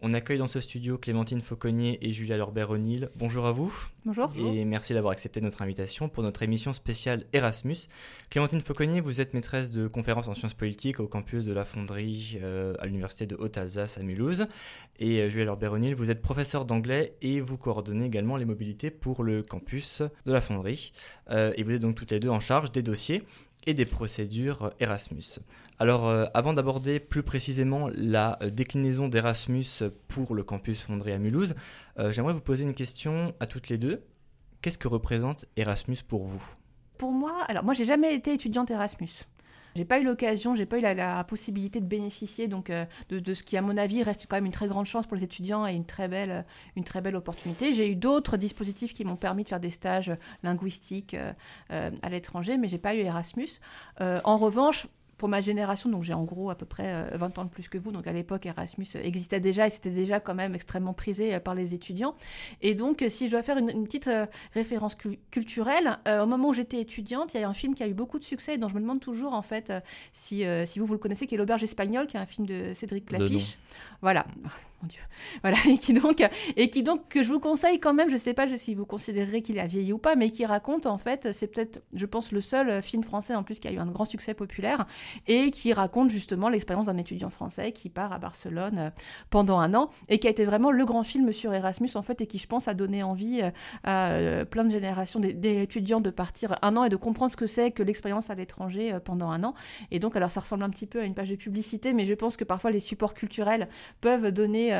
On accueille dans ce studio Clémentine Fauconnier et Julia Lorbert-O'Neill. Bonjour à vous. Bonjour. Et merci d'avoir accepté notre invitation pour notre émission spéciale Erasmus. Clémentine Fauconnier, vous êtes maîtresse de conférences en sciences politiques au campus de la Fonderie euh, à l'Université de Haute-Alsace à Mulhouse. Et euh, Julia Lorbert-O'Neill, vous êtes professeure d'anglais et vous coordonnez également les mobilités pour le campus de la Fonderie. Euh, et vous êtes donc toutes les deux en charge des dossiers et des procédures Erasmus. Alors, euh, avant d'aborder plus précisément la euh, déclinaison d'Erasmus pour le campus Fonderie à Mulhouse, euh, j'aimerais vous poser une question à toutes les deux. Qu'est-ce que représente Erasmus pour vous? Pour moi, alors moi j'ai jamais été étudiante Erasmus. J'ai pas eu l'occasion, j'ai pas eu la, possibilité de bénéficier donc de, ce qui, à mon avis, reste quand même une très grande chance pour les étudiants et une très belle, très belle opportunité. J'ai eu d'autres dispositifs qui m'ont permis de faire des stages linguistiques à l'étranger, mais j'ai pas eu Erasmus. en revanche, pour ma génération, donc j'ai en gros à peu près 20 euh, ans de plus que vous, donc à l'époque Erasmus existait déjà et c'était déjà quand même extrêmement prisé euh, par les étudiants. Et donc si je dois faire une, petite euh, référence culturelle, au moment où j'étais étudiante, il y a un film qui a eu beaucoup de succès et dont je me demande toujours en fait si, si vous vous le connaissez, qui est L'Auberge espagnole, qui est un film de Cédric Clapiche. Voilà, mon Dieu. Voilà, et qui donc, et qui donc que je vous conseille quand même, je sais pas si vous considérez qu'il a vieilli ou pas, mais qui raconte en fait, c'est peut-être, je pense, le seul film français en plus qui a eu un grand succès populaire et qui raconte justement l'expérience d'un étudiant français qui part à Barcelone euh, pendant un an et qui a été vraiment le grand film sur Erasmus en fait et qui je pense a donné envie euh, à euh, plein de générations d'étudiants de partir un an et de comprendre ce que c'est que l'expérience à l'étranger pendant un an. Et donc alors ça ressemble un petit peu à une page de publicité, mais je pense que parfois les supports culturels peuvent donner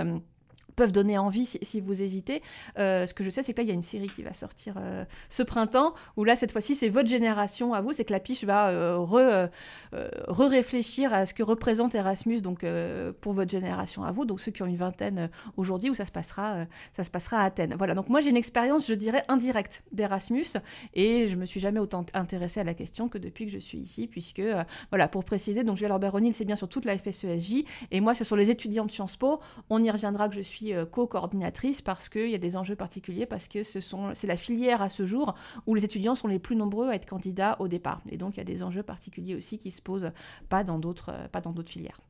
peuvent donner envie si, vous hésitez. Euh, ce que je sais, c'est que là, il y a une série qui va sortir euh, ce printemps, où là, cette fois-ci, c'est votre génération à vous, c'est que la piche va euh, re-réfléchir à ce que représente Erasmus donc, pour votre génération à vous, donc ceux qui ont une vingtaine aujourd'hui, où ça se, passera, ça se passera à Athènes. Voilà, donc moi, j'ai une expérience, je dirais, indirecte d'Erasmus, et je me suis jamais autant intéressée à la question que depuis que je suis ici, puisque, voilà, pour préciser, donc Julia Lorbert-O'Neill, c'est bien sur toute la FSESJ, et moi, ce sont les étudiants de Sciences Po, on y reviendra que je suis euh, co-coordinatrice parce qu'il y a des enjeux particuliers, parce que ce sont, c'est la filière à ce jour où les étudiants sont les plus nombreux à être candidats au départ. Et donc il y a des enjeux particuliers aussi qui se posent pas dans d'autres, euh, pas dans d'autres filières.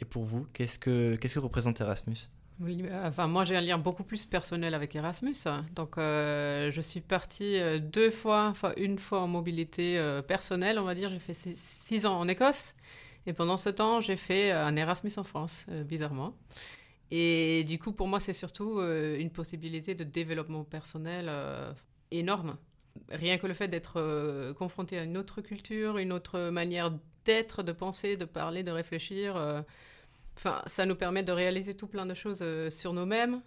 Et pour vous, qu'est-ce que, qu'est-ce que représente Erasmus? Oui, euh, enfin moi j'ai un lien beaucoup plus personnel avec Erasmus. Donc je suis partie deux fois, enfin une fois en mobilité personnelle, on va dire. J'ai fait six, ans en Écosse et pendant ce temps j'ai fait un Erasmus en France, bizarrement. Et du coup, pour moi, c'est surtout euh, une possibilité de développement personnel euh, énorme. Rien que le fait d'être euh, confronté à une autre culture, une autre manière d'être, de penser, de parler, de réfléchir, enfin, ça nous permet de réaliser tout plein de choses sur nous-mêmes,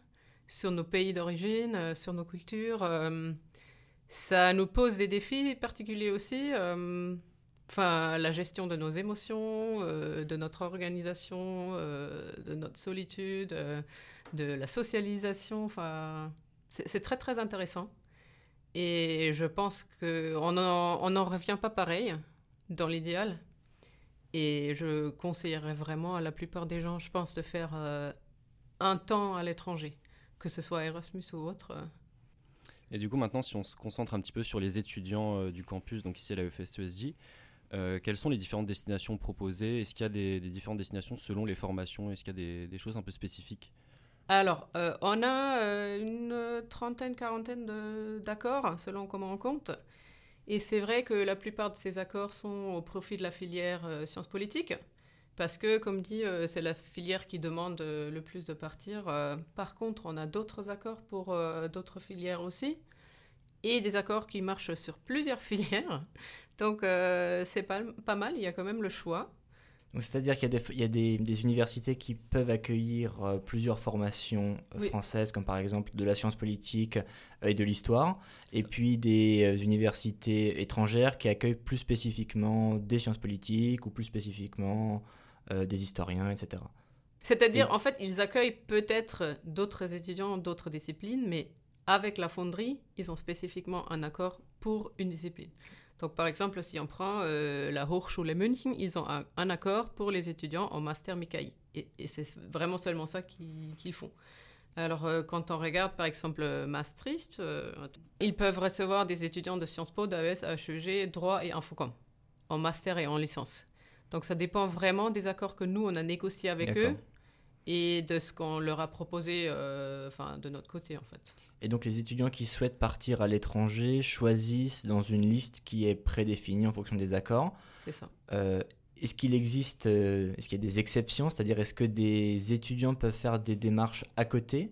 sur nos pays d'origine, sur nos cultures. ça nous pose des défis particuliers aussi enfin, la gestion de nos émotions, euh, de notre organisation, euh, de notre solitude, euh, de la socialisation. Enfin, c'est très très intéressant. Et je pense qu'on n'en revient pas pareil dans l'idéal. Et je conseillerais vraiment à la plupart des gens, je pense, de faire un temps à l'étranger, que ce soit Erasmus ou autre. Et du coup, maintenant, si on se concentre un petit peu sur les étudiants du campus, donc ici à la EFSESJ, euh, quelles sont les différentes destinations proposées? Est-ce qu'il y a des, différentes destinations selon les formations? Est-ce qu'il y a des, choses un peu spécifiques? Alors, euh, on a euh, une trentaine, quarantaine d'accords selon comment on compte. Et c'est vrai que la plupart de ces accords sont au profit de la filière sciences politiques. Parce que, comme dit, c'est la filière qui demande le plus de partir. par contre, on a d'autres accords pour d'autres filières aussi et des accords qui marchent sur plusieurs filières. Donc euh, c'est pas, pas mal, il y a quand même le choix. C'est-à-dire qu'il y a, des, des, universités qui peuvent accueillir euh, plusieurs formations euh, françaises, comme par exemple de la science politique et de l'histoire, et puis des universités étrangères qui accueillent plus spécifiquement des sciences politiques ou plus spécifiquement des historiens, etc. C'est-à-dire, en fait, ils accueillent peut-être d'autres étudiants d'autres disciplines, mais avec la fonderie, ils ont spécifiquement un accord pour une discipline. Donc, par exemple, si on prend euh, la Hochschule München, ils ont un, accord pour les étudiants en master Mikai. Et, c'est vraiment seulement ça qu'ils font. Alors, euh, quand on regarde, par exemple, Maastricht, euh, ils peuvent recevoir des étudiants de Sciences Po, d'AES, HEG, droit et infocom, en master et en licence. Donc, ça dépend vraiment des accords que nous, on a négociés avec eux et de ce qu'on leur a proposé enfin, de notre côté en fait. Et donc les étudiants qui souhaitent partir à l'étranger choisissent dans une liste qui est prédéfinie en fonction des accords. C'est ça. est-ce qu'il existe, est-ce qu'il y a des exceptions? C'est-à-dire est-ce que des étudiants peuvent faire des démarches à côté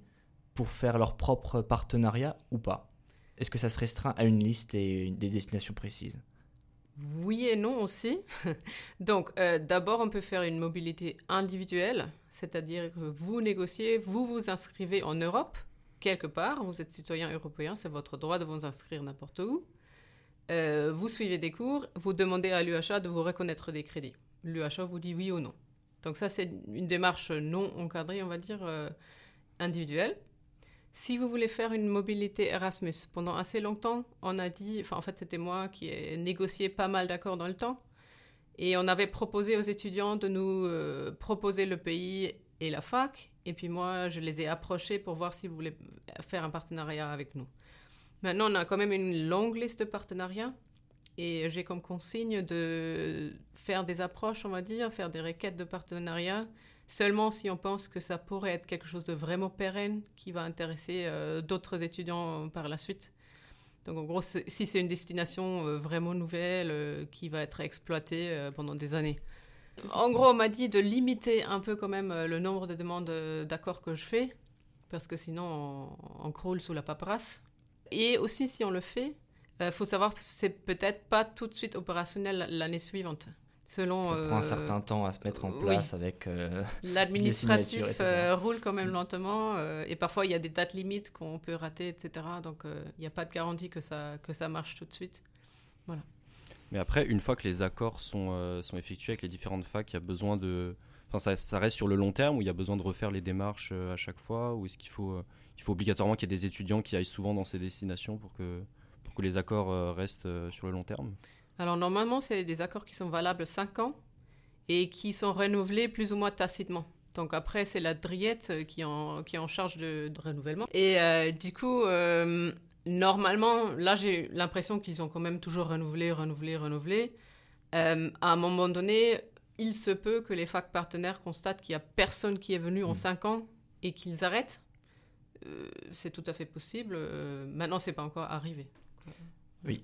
pour faire leur propre partenariat ou pas? Est-ce que ça se restreint à une liste et des destinations précises? Oui et non aussi. Donc, euh, d'abord, on peut faire une mobilité individuelle, c'est-à-dire que vous négociez, vous vous inscrivez en Europe, quelque part, vous êtes citoyen européen, c'est votre droit de vous inscrire n'importe où. Euh, vous suivez des cours, vous demandez à l'UHA de vous reconnaître des crédits. L'UHA vous dit oui ou non. Donc ça, c'est une démarche non encadrée, on va dire, euh, individuelle. Si vous voulez faire une mobilité Erasmus, pendant assez longtemps, on a dit, enfin en fait c'était moi qui ai négocié pas mal d'accords dans le temps, et on avait proposé aux étudiants de nous euh, proposer le pays et la fac, et puis moi je les ai approchés pour voir s'ils voulaient faire un partenariat avec nous. Maintenant on a quand même une longue liste de partenariats, et j'ai comme consigne de faire des approches, on va dire, faire des requêtes de partenariat seulement si on pense que ça pourrait être quelque chose de vraiment pérenne qui va intéresser euh, d'autres étudiants par la suite. Donc en gros, si c'est une destination euh, vraiment nouvelle euh, qui va être exploitée pendant des années. En gros, on m'a dit de limiter un peu quand même le nombre de demandes d'accords que je fais, parce que sinon on, on, croule sous la paperasse. Et aussi, si on le fait, il faut savoir que c'est peut-être pas tout de suite opérationnel l'année suivante. Selon, ça prend un certain temps à se mettre en place avec. Euh, L'administratif euh, roule quand même lentement euh, et parfois il y a des dates limites qu'on peut rater, etc. Donc il n'y a pas de garantie que ça, que ça marche tout de suite. Voilà. Mais après, une fois que les accords sont, sont effectués avec les différentes facs, il y a besoin de. Enfin, ça, ça, reste sur le long terme ou il y a besoin de refaire les démarches à chaque fois Ou est-ce qu'il faut, il faut obligatoirement qu'il y ait des étudiants qui aillent souvent dans ces destinations pour que, pour que les accords restent sur le long terme? Alors normalement, c'est des accords qui sont valables 5 ans et qui sont renouvelés plus ou moins tacitement. Donc après, c'est la Driette qui, en, qui est en charge de, renouvellement. Et euh, du coup, euh, normalement, là, j'ai l'impression qu'ils ont quand même toujours renouvelé, renouvelé, renouvelé. Euh, à un moment donné, il se peut que les facs partenaires constatent qu'il n'y a personne qui est venu en 5 mmh. ans et qu'ils arrêtent. c'est tout à fait possible. maintenant, c'est pas encore arrivé.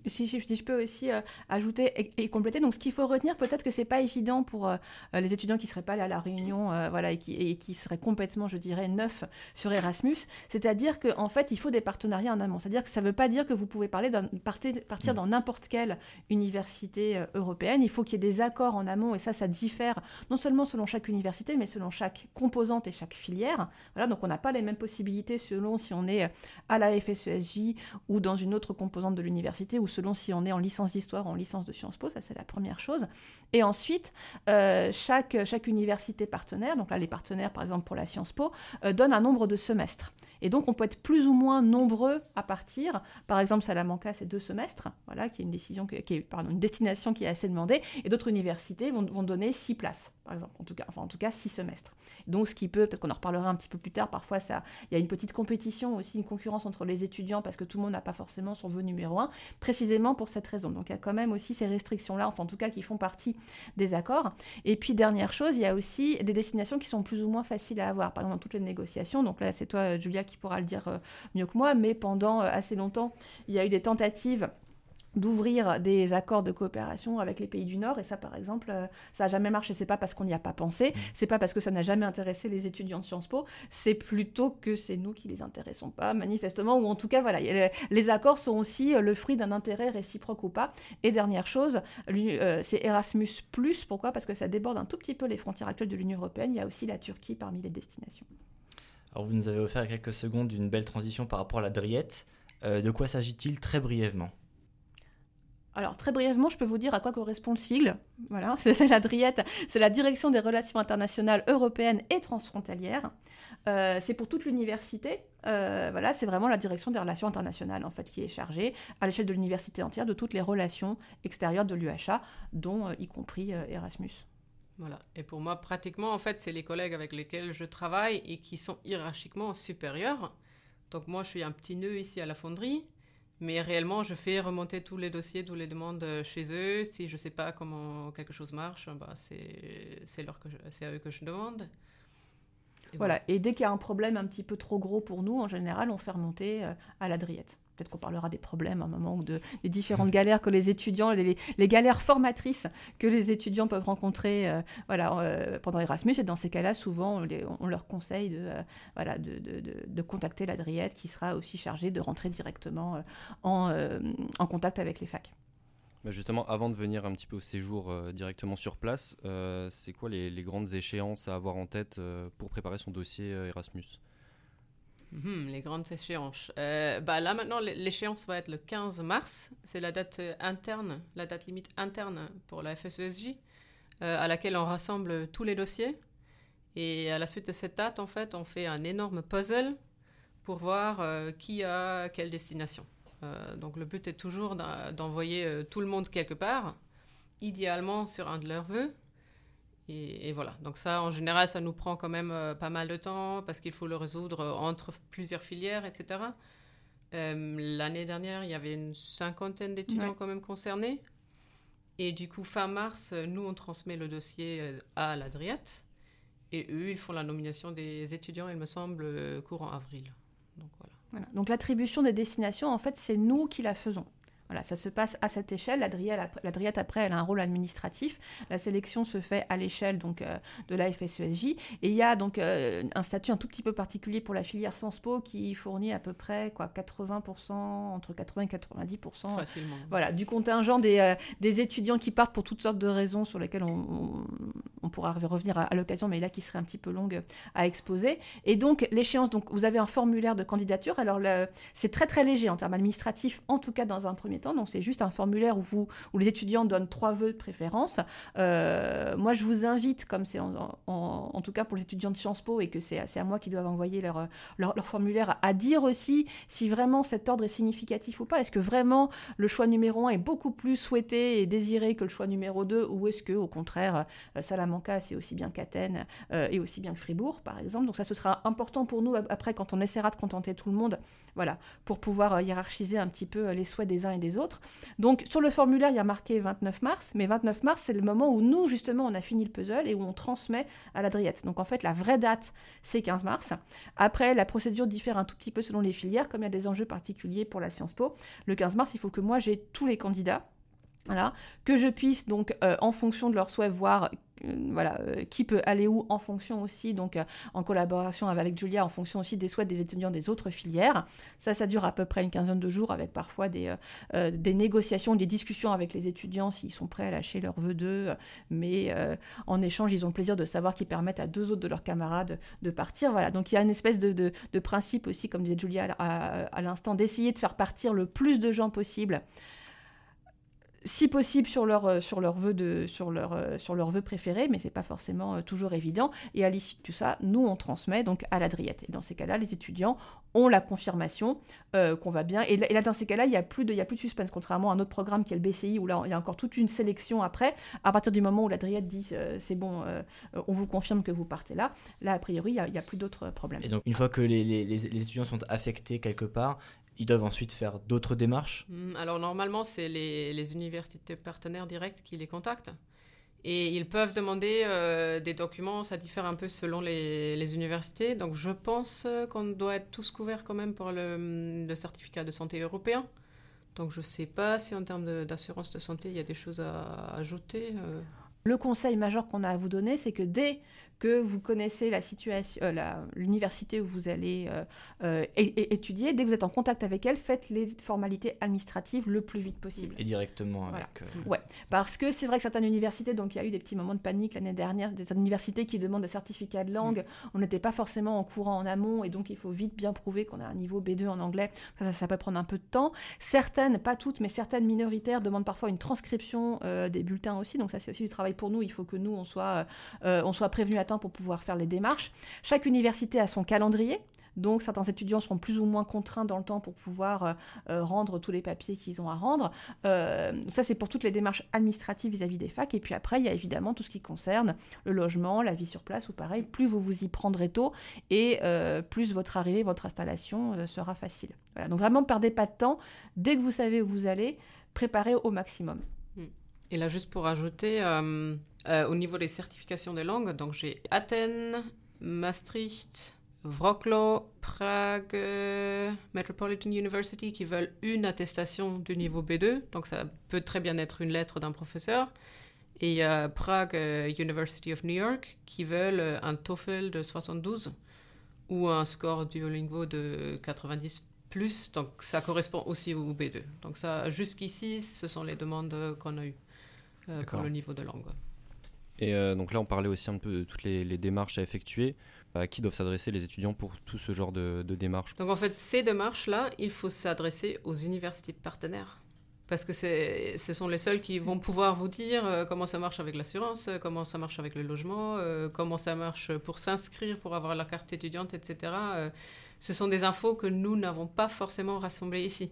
Si, je peux aussi euh, ajouter et, compléter, donc ce qu'il faut retenir, peut-être que c'est pas évident pour euh, euh, les étudiants qui seraient pas allés à la Réunion, voilà, et qui, et qui, seraient complètement, je dirais, neufs sur Erasmus. C'est-à-dire qu'en en fait, il faut des partenariats en amont. C'est-à-dire que ça ne veut pas dire que vous pouvez parler partir, partir mm. dans n'importe quelle université européenne. Il faut qu'il y ait des accords en amont, et ça, ça diffère non seulement selon chaque université, mais selon chaque composante et chaque filière. Voilà, donc on n'a pas les mêmes possibilités selon si on est à la FSESJ ou dans une autre composante de l'université ou selon si on est en licence d'histoire ou en licence de Sciences Po, ça c'est la première chose. Et ensuite, euh, chaque, université partenaire, donc là les partenaires par exemple pour la Sciences Po, euh, donne un nombre de semestres. Et donc, on peut être plus ou moins nombreux à partir. Par exemple, Salamanca, c'est deux semestres, voilà, qui est une décision, qui est, pardon, une destination qui est assez demandée. Et d'autres universités vont, donner six places, par exemple, en tout cas, enfin, en tout cas, six semestres. Donc, ce qui peut, peut-être qu'on en reparlera un petit peu plus tard. Parfois, ça, il y a une petite compétition aussi, une concurrence entre les étudiants parce que tout le monde n'a pas forcément son vœu numéro un, précisément pour cette raison. Donc, il y a quand même aussi ces restrictions-là, enfin, en tout cas, qui font partie des accords. Et puis, dernière chose, il y a aussi des destinations qui sont plus ou moins faciles à avoir. Par exemple, dans toutes les négociations. Donc là, c'est toi, Julia, qui qui pourra le dire euh, mieux que moi, mais pendant euh, assez longtemps, il y a eu des tentatives d'ouvrir des accords de coopération avec les pays du Nord. Et ça par exemple euh, ça n'a jamais marché. C'est pas parce qu'on n'y a pas pensé. Mmh. c'est pas parce que ça n'a jamais intéressé les étudiants de Sciences Po. C'est plutôt que c'est nous qui les intéressons pas manifestement. Ou en tout cas voilà les accords sont aussi le fruit d'un intérêt réciproque ou pas. Et dernière chose c'est Erasmus pourquoi? Parce que ça déborde un tout petit peu les frontières actuelles de l'Union européenne. Il y a aussi la Turquie parmi les destinations alors vous nous avez offert quelques secondes d'une belle transition par rapport à la Driette. Euh, de quoi s'agit-il très brièvement? Alors très brièvement, je peux vous dire à quoi correspond le sigle. Voilà, c'est la DRIET, c'est la Direction des relations internationales européennes et transfrontalières. Euh, c'est pour toute l'université. Euh, voilà, c'est vraiment la direction des relations internationales en fait qui est chargée à l'échelle de l'université entière de toutes les relations extérieures de l'UHA, dont y compris Erasmus. Voilà. Et pour moi, pratiquement, en fait, c'est les collègues avec lesquels je travaille et qui sont hiérarchiquement supérieurs. Donc moi, je suis un petit nœud ici à la fonderie, mais réellement, je fais remonter tous les dossiers, toutes les demandes chez eux. Si je ne sais pas comment quelque chose marche, bah, c'est à eux que je demande. voilà. Et dès qu'il y a un problème un petit peu trop gros pour nous, en général, on fait remonter à l'Adriette. Peut-être qu'on parlera des problèmes à un moment ou de, des différentes galères que les étudiants, les, galères formatrices que les étudiants peuvent rencontrer euh, voilà, euh, pendant Erasmus. Et dans ces cas-là, souvent, on, leur conseille de, euh, voilà, de, de, de contacter l'Adriette qui sera aussi chargée de rentrer directement en, en, contact avec les facs. Bah, justement, avant de venir un petit peu au séjour directement sur place, c'est quoi les, les, grandes échéances à avoir en tête pour préparer son dossier Erasmus? Hmm, les grandes échéances. Euh, bah là maintenant, l'échéance va être le 15 mars. C'est la date euh, interne, la date limite interne pour la FSESJ, euh, à laquelle on rassemble tous les dossiers. Et à la suite de cette date, en fait, on fait un énorme puzzle pour voir qui a quelle destination. donc le but est toujours d'envoyer tout le monde quelque part, idéalement sur un de leurs vœux. Et, voilà, donc ça, en général, ça nous prend quand même euh, pas mal de temps parce qu'il faut le résoudre euh, entre plusieurs filières, etc. Euh, l'année dernière, il y avait une cinquantaine d'étudiants quand même concernés. Et du coup, fin mars, nous, on transmet le dossier à l'Adriette. Et eux, ils font la nomination des étudiants, il me semble, courant avril. Donc voilà. Donc l'attribution des destinations, en fait, c'est nous qui la faisons. Voilà, ça se passe à cette échelle. L'Adriette, après, elle a un rôle administratif. La sélection se fait à l'échelle donc euh, de la FSESJ. Et il y a donc euh, un statut un tout petit peu particulier pour la filière Sciences Po qui fournit à peu près quoi, 80%, entre 80 et 90% Facilement. voilà, du contingent des, euh, des, étudiants qui partent pour toutes sortes de raisons sur lesquelles on, on, pourra revenir à, l'occasion, mais là qui serait un petit peu longue à exposer. Et donc, l'échéance, donc vous avez un formulaire de candidature. Alors, c'est très très léger en termes administratifs, en tout cas dans un premier donc c'est juste un formulaire où, vous, où les étudiants donnent trois vœux de préférence. Euh, moi, je vous invite, comme c'est en, tout cas pour les étudiants de Sciences Po et que c'est à moi qui doivent envoyer leur, leur, formulaire, à dire aussi si vraiment cet ordre est significatif ou pas. Est-ce que vraiment le choix numéro un est beaucoup plus souhaité et désiré que le choix numéro 2 ou est-ce que au contraire euh, Salamanca c'est aussi bien qu'Athènes euh, et aussi bien que Fribourg par exemple? Donc ça ce sera important pour nous après quand on essaiera de contenter tout le monde, voilà, pour pouvoir hiérarchiser un petit peu les souhaits des uns et des autres. Donc sur le formulaire, il y a marqué 29 mars, mais 29 mars, c'est le moment où nous, justement, on a fini le puzzle et où on transmet à l'Adriette. Donc en fait, la vraie date, c'est 15 mars. Après, la procédure diffère un tout petit peu selon les filières, comme il y a des enjeux particuliers pour la Sciences Po. Le 15 mars, il faut que moi, j'ai tous les candidats. Voilà, que je puisse donc euh, en fonction de leur souhait voir euh, voilà, euh, qui peut aller où en fonction aussi, donc en collaboration avec Julia, en fonction aussi des souhaits des étudiants des autres filières. Ça, ça dure à peu près une quinzaine de jours avec parfois des, négociations, des discussions avec les étudiants s'ils sont prêts à lâcher leurs vœux d'eux, mais en échange, ils ont le plaisir de savoir qu'ils permettent à deux autres de leurs camarades de partir. Voilà, donc il y a une espèce de, de, principe aussi, comme disait Julia à, à l'instant, d'essayer de faire partir le plus de gens possible si possible sur leur, euh, sur leur vœu de, sur leur, euh, sur préféré, mais c'est pas forcément euh, toujours évident. Et à l'issue de tout ça, nous on transmet donc à l'Adriette. Et dans ces cas-là, les étudiants ont la confirmation qu'on va bien. Et là, dans ces cas-là, il n'y a, plus de, a plus de suspense, contrairement à un autre programme qui est le BCI, où là, il y a encore toute une sélection après. À partir du moment où l'Adriette dit c'est bon, on vous confirme que vous partez là, là, a priori, il n'y a, plus d'autres problèmes. Et donc, une fois que les, les, les, étudiants sont affectés quelque part, ils doivent ensuite faire d'autres démarches hmm, Alors normalement, c'est les, universités partenaires directes qui les contactent. Et ils peuvent demander euh, des documents, ça diffère un peu selon les, universités. Donc je pense qu'on doit être tous couverts quand même pour le, certificat de santé européen. Donc je ne sais pas si en termes d'assurance de, santé, il y a des choses à ajouter. Euh. Le conseil majeur qu'on a à vous donner, c'est que dès que vous connaissez la situation, euh, l'université où vous allez euh, euh, étudier, dès que vous êtes en contact avec elle, faites les formalités administratives le plus vite possible. Et directement avec. Ouais, parce que c'est vrai que certaines universités, donc il y a eu des petits moments de panique l'année dernière, des universités qui demandent des certificats de langue, mm. on n'était pas forcément en courant en amont, et donc il faut vite bien prouver qu'on a un niveau B2 en anglais. Ça, ça, peut prendre un peu de temps. Certaines, pas toutes, mais certaines minoritaires demandent parfois une transcription des bulletins aussi, donc ça c'est aussi du travail pour nous. Il faut que nous on soit, on soit prévenus à temps pour pouvoir faire les démarches. Chaque université a son calendrier. Donc certains étudiants seront plus ou moins contraints dans le temps pour pouvoir euh, euh, rendre tous les papiers qu'ils ont à rendre. Euh, ça c'est pour toutes les démarches administratives vis-à-vis des facs. Et puis après il y a évidemment tout ce qui concerne le logement, la vie sur place ou pareil. Plus vous vous y prendrez tôt et plus votre arrivée, votre installation sera facile. Voilà. Donc vraiment ne perdez pas de temps. Dès que vous savez où vous allez, préparez au maximum. Et là juste pour ajouter, euh, au niveau des certifications des langues, donc j'ai Athènes, Maastricht, Wroclaw, Prague Metropolitan University qui veulent une attestation du niveau B2. Donc ça peut très bien être une lettre d'un professeur. Et il y a Prague University of New York qui veulent un TOEFL de 72 ou un score Duolingo de 90 plus. Donc ça correspond aussi au B2. Donc ça, jusqu'ici, ce sont les demandes qu'on a eues euh, pour le niveau de langue. Et euh, donc là, on parlait aussi un peu de toutes les, démarches à effectuer. À qui doivent s'adresser les étudiants pour tout ce genre de, de démarches? Donc en fait, ces démarches-là, il faut s'adresser aux universités partenaires parce que ce sont les seuls qui vont pouvoir vous dire euh, comment ça marche avec l'assurance, euh, comment ça marche avec le logement, euh, comment ça marche pour s'inscrire, pour avoir la carte étudiante, etc. ce sont des infos que nous n'avons pas forcément rassemblées ici.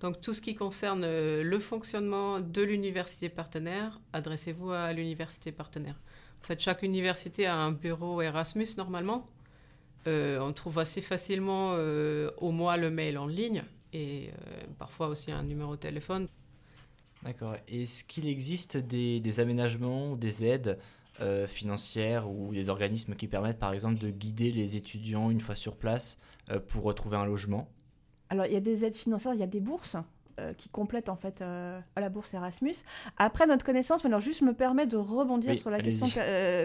Donc tout ce qui concerne le fonctionnement de l'université partenaire, adressez-vous à l'université partenaire. En fait, chaque université a un bureau Erasmus normalement. on trouve assez facilement au mois le mail en ligne et euh, parfois aussi un numéro de téléphone. D'accord. Est-ce qu'il existe des, aménagements, des aides euh, financières ou des organismes qui permettent par exemple de guider les étudiants une fois sur place euh, pour retrouver un logement? Alors il y a des aides financières, il y a des bourses. qui complètent en fait à la bourse Erasmus. Après notre connaissance, mais alors juste me permet de rebondir sur la question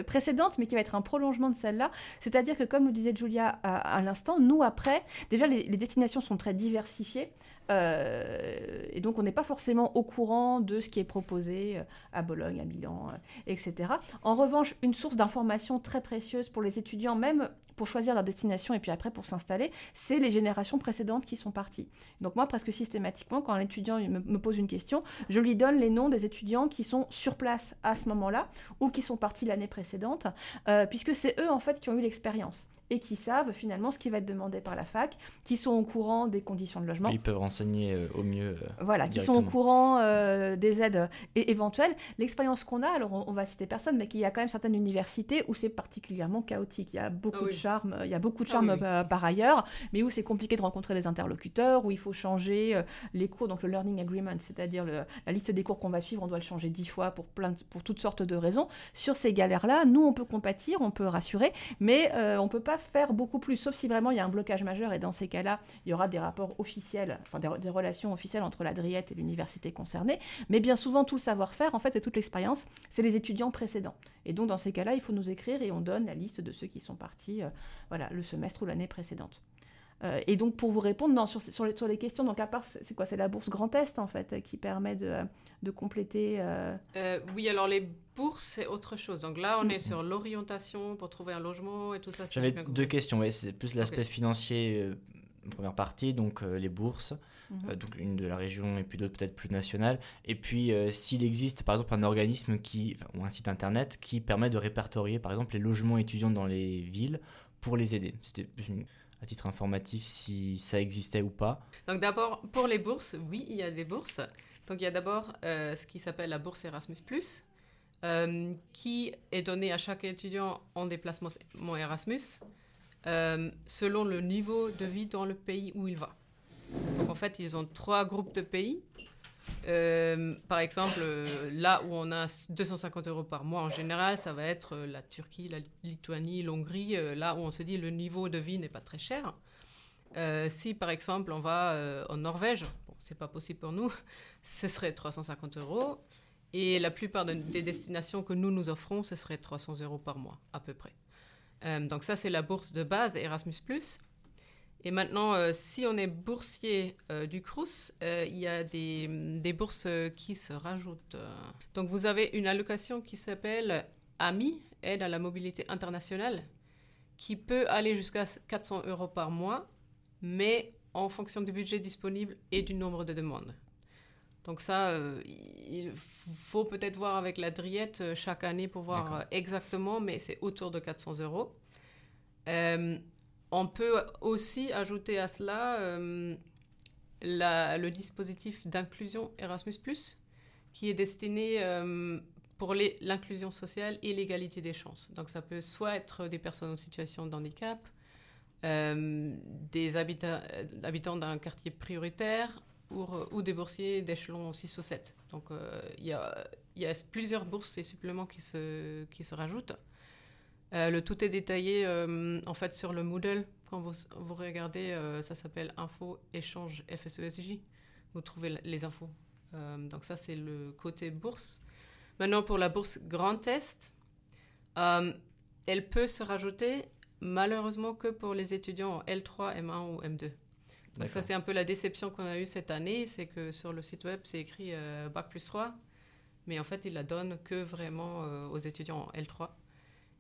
précédente, mais qui va être un prolongement de celle-là. C'est-à-dire que comme nous disait Julia à, l'instant, nous après, déjà les, les, destinations sont très diversifiées. Euh, et donc on n'est pas forcément au courant de ce qui est proposé euh, à Bologne, à Milan, euh, etc. En revanche, une source d'information très précieuse pour les étudiants, même pour choisir leur destination et puis après pour s'installer, c'est les générations précédentes qui sont parties. Donc moi, presque systématiquement, quand un étudiant me, pose une question, je lui donne les noms des étudiants qui sont sur place à ce moment-là ou qui sont partis l'année précédente, puisque c'est eux en fait qui ont eu l'expérience et qui savent finalement ce qui va être demandé par la fac, qui sont au courant des conditions de logement. Ils peuvent renseigner euh, au mieux. Euh, voilà, qui sont au courant euh, des aides éventuelles. L'expérience qu'on a, alors on, va citer personne, mais qu'il y a quand même certaines universités où c'est particulièrement chaotique. Il y a beaucoup ah de charme, il y a beaucoup de ah charme par ailleurs, mais où c'est compliqué de rencontrer des interlocuteurs, où il faut changer les cours, donc le learning agreement, c'est-à-dire la liste des cours qu'on va suivre, on doit le changer dix fois pour plein, pour toutes sortes de raisons. Sur ces galères-là, nous on peut compatir, on peut rassurer, mais on peut pas faire beaucoup plus, sauf si vraiment il y a un blocage majeur, et dans ces cas-là, il y aura des rapports officiels, enfin des, relations officielles entre la et l'université concernée. Mais bien souvent, tout le savoir-faire, en fait, et toute l'expérience, c'est les étudiants précédents. Et donc, dans ces cas-là, il faut nous écrire et on donne la liste de ceux qui sont partis, euh, voilà, le semestre ou l'année précédente. Euh, et donc, pour vous répondre, non, sur, sur, les, sur les questions, donc à part, c'est quoi? C'est la bourse Grand Est, en fait, qui permet de, de compléter. Euh, euh, oui, alors les bourses, c'est autre chose. Donc là, on est mm. sur l'orientation pour trouver un logement et tout ça. J'avais deux questions. Ouais, c'est plus l'aspect financier, première partie, donc les bourses. Mm-hmm. donc une de la région et puis d'autres peut-être plus nationales. Et puis s'il existe par exemple un organisme qui, ou un site internet qui permet de répertorier par exemple les logements étudiants dans les villes pour les aider. C'était une à titre informatif si ça existait ou pas Donc d'abord, pour les bourses, oui, il y a des bourses. Donc il y a d'abord euh, ce qui s'appelle la bourse Erasmus ⁇ euh, qui est donnée à chaque étudiant en déplacement Erasmus, euh, selon le niveau de vie dans le pays où il va. Donc en fait, ils ont trois groupes de pays. Euh, par exemple, euh, là où on a 250 euros par mois en général, ça va être euh, la Turquie, la Lituanie, l'Hongrie, là où on se dit le niveau de vie n'est pas très cher. si par exemple on va en Norvège, bon, c'est pas possible pour nous, ce serait 350 euros. Et la plupart des destinations que nous nous offrons, ce serait 300 euros par mois à peu près. donc ça c'est la bourse de base Erasmus ⁇ et maintenant, euh, si on est boursier euh, du CRUS, euh, il y a des, des, bourses qui se rajoutent. Donc, vous avez une allocation qui s'appelle AMI, Aide à la mobilité internationale, qui peut aller jusqu'à 400 euros par mois, mais en fonction du budget disponible et du nombre de demandes. Donc ça, il faut peut-être voir avec la Driette chaque année pour voir exactement, mais c'est autour de 400 euros. On peut aussi ajouter à cela euh, le dispositif d'inclusion Erasmus, qui est destiné euh, pour l'inclusion sociale et l'égalité des chances. Donc, ça peut soit être des personnes en situation de handicap, euh, des habitants, d'un quartier prioritaire ou, des boursiers d'échelon 6 ou 7. Donc, il y, a, plusieurs bourses et suppléments qui se, qui se rajoutent. Le tout est détaillé en fait sur le Moodle. Quand vous, vous regardez, ça s'appelle Info Échange FSESJ. Vous trouvez les infos. donc ça, c'est le côté bourse. Maintenant, pour la bourse Grand Test, elle peut se rajouter malheureusement que pour les étudiants en L3, M1 ou M2. Donc ça, c'est un peu la déception qu'on a eue cette année, c'est que sur le site web, c'est écrit euh, Bac plus 3, mais en fait, il la donne que vraiment euh, aux étudiants en L3.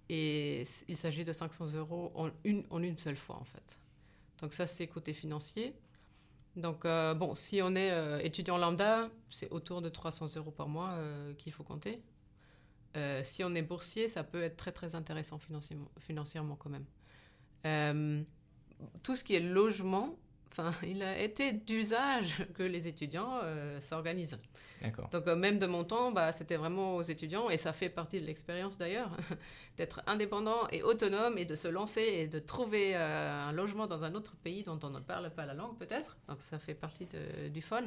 Et il s'agit de 500 euros en une, seule fois, en fait. Donc ça, c'est côté financier. Donc, euh, bon, si on est étudiant lambda, c'est autour de 300 euros par mois qu'il faut compter. si on est boursier, ça peut être très, très intéressant financièrement quand même. tout ce qui est logement, Enfin, il a été d'usage que les étudiants euh, s'organisent. Donc euh, même de mon temps, bah, c'était vraiment aux étudiants, et ça fait partie de l'expérience d'ailleurs, d'être indépendant et autonome et de se lancer et de trouver euh, un logement dans un autre pays dont on ne parle pas la langue peut-être. Donc ça fait partie du fun.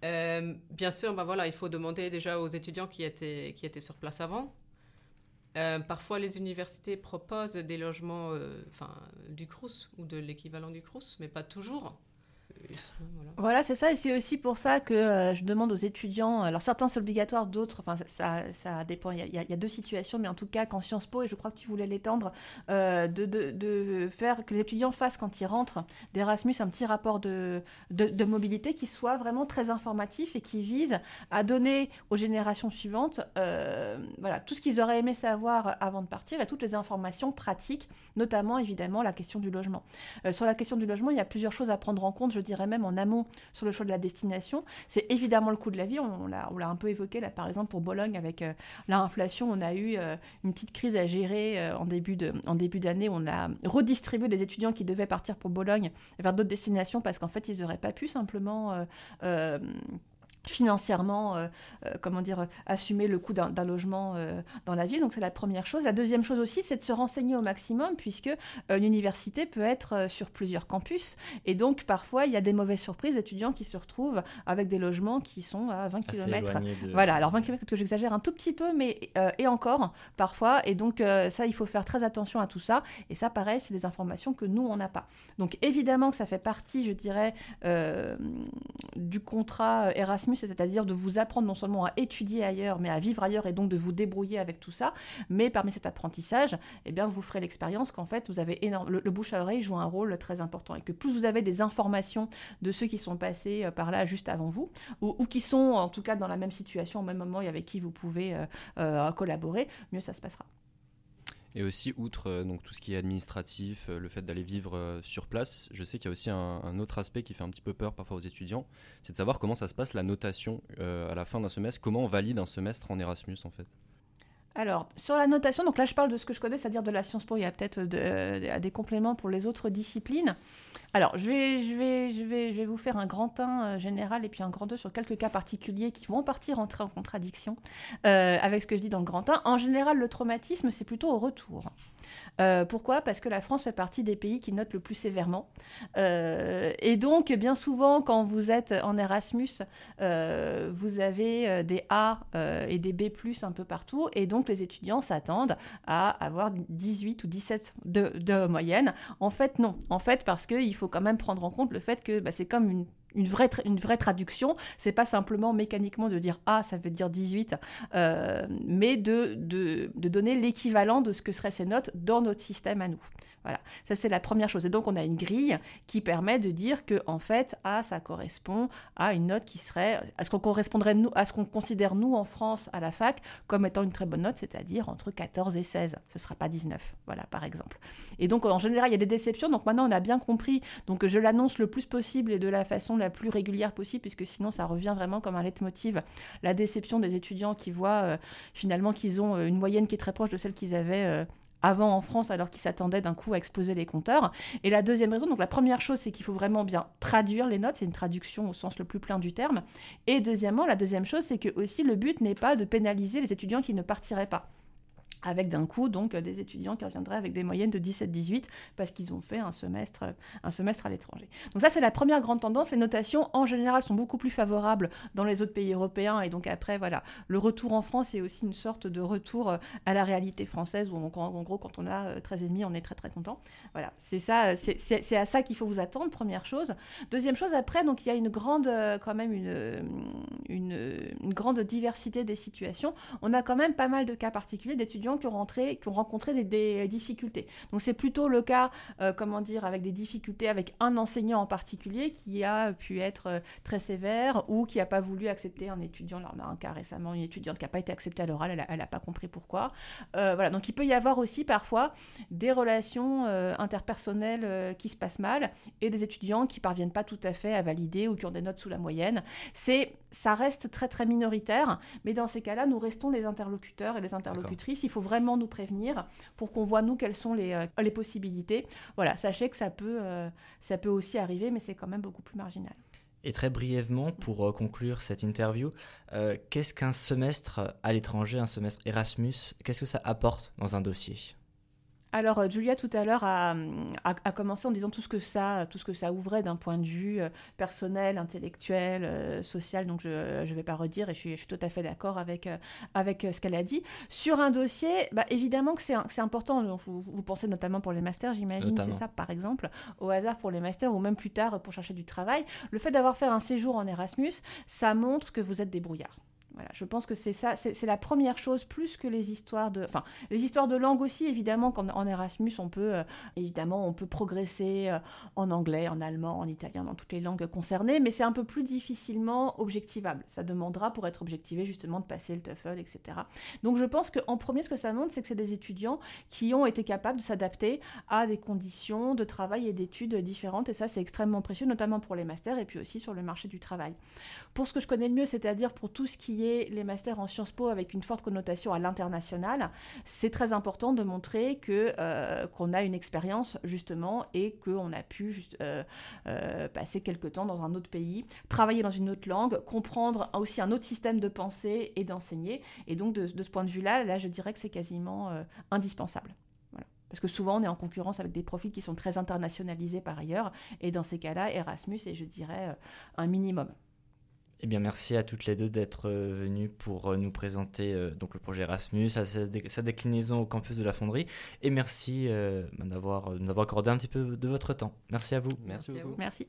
bien sûr, bah, voilà, il faut demander déjà aux étudiants qui étaient, qui étaient sur place avant. Euh, parfois, les universités proposent des logements euh, du CRUS ou de l'équivalent du CRUS, mais pas toujours. Voilà, c'est ça, et c'est aussi pour ça que euh, je demande aux étudiants, alors certains c'est obligatoire, d'autres, enfin ça, ça, dépend, il y, a, deux situations, mais en tout cas quand Sciences Po, et je crois que tu voulais l'étendre, euh, de, de, faire que les étudiants fassent quand ils rentrent d'Erasmus un petit rapport de, de, mobilité qui soit vraiment très informatif et qui vise à donner aux générations suivantes euh, voilà, tout ce qu'ils auraient aimé savoir avant de partir et toutes les informations pratiques, notamment évidemment la question du logement. sur la question du logement, il y a plusieurs choses à prendre en compte, je dirais même en amont sur le choix de la destination. C'est évidemment le coût de la vie, on, l'a un peu évoqué là par exemple pour Bologne avec euh, l'inflation, on a eu euh, une petite crise à gérer euh, en début d'année, on a redistribué les étudiants qui devaient partir pour Bologne vers d'autres destinations parce qu'en fait ils n'auraient pas pu simplement financièrement, euh, euh, comment dire, assumer le coût d'un logement euh, dans la ville. Donc c'est la première chose. La deuxième chose aussi, c'est de se renseigner au maximum, puisque une université peut être sur plusieurs campus. Et donc parfois, il y a des mauvaises surprises d'étudiants qui se retrouvent avec des logements qui sont à 20 km. Voilà, alors 20 km, que j'exagère un tout petit peu, mais et encore, parfois. Et donc ça, il faut faire très attention à tout ça. Et ça, pareil, c'est des informations que nous, on n'a pas. Donc évidemment que ça fait partie, je dirais, du contrat Erasmus c'est-à-dire de vous apprendre non seulement à étudier ailleurs, mais à vivre ailleurs et donc de vous débrouiller avec tout ça. Mais parmi cet apprentissage, eh bien, vous ferez l'expérience qu'en fait, vous avez énorme... le, bouche à oreille joue un rôle très important et que plus vous avez des informations de ceux qui sont passés euh, par là juste avant vous, ou, qui sont en tout cas dans la même situation au même moment et avec qui vous pouvez euh, euh, collaborer, mieux ça se passera. Et aussi, outre euh, donc, tout ce qui est administratif, euh, le fait d'aller vivre euh, sur place, je sais qu'il y a aussi un, autre aspect qui fait un petit peu peur parfois aux étudiants, c'est de savoir comment ça se passe la notation à la fin d'un semestre, comment on valide un semestre en Erasmus en fait. Alors, sur la notation, donc là je parle de ce que je connais, c'est-à-dire de la science po, il y a peut-être des compléments pour les autres disciplines. Alors, je vais, je vais, je vais, je vais vous faire un grand 1 général et puis un grand 2 sur quelques cas particuliers qui vont partir entrer en contradiction avec ce que je dis dans le grand 1. En général, le traumatisme, c'est plutôt au retour. Euh, pourquoi? Parce que la France fait partie des pays qui notent le plus sévèrement. Euh, et donc, bien souvent, quand vous êtes en Erasmus, euh, vous avez des A et des B un peu partout. Et donc, les étudiants s'attendent à avoir 18 ou 17 de, moyenne. En fait, non. En fait, parce qu'il faut quand même prendre en compte le fait que bah, c'est comme une une vraie, une vraie traduction. C'est pas simplement mécaniquement de dire ah, ça veut dire 18, euh, mais de, de, de donner l'équivalent de ce que seraient ces notes dans notre système à nous. Voilà, ça c'est la première chose. Et donc on a une grille qui permet de dire que en fait, A, ça correspond à une note qui serait, à ce qu'on correspondrait nous, à ce qu'on considère nous en France à la fac comme étant une très bonne note, c'est-à-dire entre 14 et 16. Ce sera pas 19, voilà par exemple. Et donc en général, il y a des déceptions. Donc maintenant on a bien compris. Donc je l'annonce le plus possible et de la façon la plus régulière possible, puisque sinon ça revient vraiment comme un leitmotiv. La déception des étudiants qui voient euh, finalement qu'ils ont euh, une moyenne qui est très proche de celle qu'ils avaient euh, avant en France alors qu'ils s'attendaient d'un coup à exploser les compteurs. Et la deuxième raison, donc la première chose, c'est qu'il faut vraiment bien traduire les notes, c'est une traduction au sens le plus plein du terme. Et deuxièmement, la deuxième chose, c'est que aussi le but n'est pas de pénaliser les étudiants qui ne partiraient pas. Avec d'un coup donc des étudiants qui reviendraient avec des moyennes de 17-18 parce qu'ils ont fait un semestre, un semestre à l'étranger. Donc ça c'est la première grande tendance. Les notations en général sont beaucoup plus favorables dans les autres pays européens et donc après voilà le retour en France est aussi une sorte de retour à la réalité française où en gros quand on a 13,5 on est très très content. Voilà c'est ça c'est à ça qu'il faut vous attendre première chose. Deuxième chose après donc il y a une grande quand même une, une grande diversité des situations. On a quand même pas mal de cas particuliers d'étudiants qui ont, rencontré des, difficultés. Donc c'est plutôt le cas, euh, comment dire, avec des difficultés avec un enseignant en particulier qui a pu être euh, très sévère ou qui n'a pas voulu accepter un étudiant. Alors on a un cas récemment, une étudiante qui n'a pas été acceptée à l'oral, elle n'a pas compris pourquoi. Euh, voilà, donc il peut y avoir aussi parfois des relations interpersonnelles qui se passent mal et des étudiants qui parviennent pas tout à fait à valider ou qui ont des notes sous la moyenne. C'est, ça reste très très minoritaire, mais dans ces cas-là, nous restons les interlocuteurs et les interlocutrices. Il faut vraiment nous prévenir pour qu'on voit, nous, quelles sont les, euh, les possibilités. Voilà, sachez que ça peut, euh, ça peut aussi arriver, mais c'est quand même beaucoup plus marginal. Et très brièvement, pour euh, conclure cette interview, qu'est-ce qu'un semestre à l'étranger, un semestre Erasmus, qu'est-ce que ça apporte dans un dossier? Alors, euh, Julia, tout à l'heure, a, commencé en disant tout ce que ça, tout ce que ça ouvrait d'un point de vue euh, personnel, intellectuel, euh, social. Donc, je ne vais pas redire et je suis, tout à fait d'accord avec, avec ce qu'elle a dit. Sur un dossier, bah, évidemment que c'est important. vous, vous, pensez notamment pour les masters, j'imagine, c'est ça, par exemple, au hasard pour les masters ou même plus tard pour chercher du travail. Le fait d'avoir fait un séjour en Erasmus, ça montre que vous êtes débrouillard je pense que c'est ça, c'est la première chose plus que les histoires de, enfin, les histoires de langue aussi évidemment. Qu'en en Erasmus, on peut euh, évidemment, on peut progresser euh, en anglais, en allemand, en italien, dans toutes les langues concernées, mais c'est un peu plus difficilement objectivable. Ça demandera pour être objectivé justement de passer le TOEFL, etc. Donc, je pense qu'en premier, ce que ça montre, c'est que c'est des étudiants qui ont été capables de s'adapter à des conditions de travail et d'études différentes, et ça, c'est extrêmement précieux, notamment pour les masters et puis aussi sur le marché du travail. Pour ce que je connais le mieux, c'est-à-dire pour tout ce qui est les masters en Sciences Po avec une forte connotation à l'international, c'est très important de montrer que euh, qu'on a une expérience justement et qu'on a pu euh, euh, passer quelque temps dans un autre pays, travailler dans une autre langue, comprendre aussi un autre système de pensée et d'enseigner. Et donc de, ce point de vue-là, là je dirais que c'est quasiment indispensable. Parce que souvent, on est en concurrence avec des profils qui sont très internationalisés par ailleurs. Et dans ces cas-là, Erasmus est, je dirais, un minimum. Eh bien, merci à toutes les deux d'être euh, venues pour euh, nous présenter euh, donc le projet Erasmus, sa, sa, déclinaison au campus de la Fonderie. Et merci bah, d'avoir, d'avoir accordé un petit peu de votre temps. Merci à vous. Merci, beaucoup. Merci.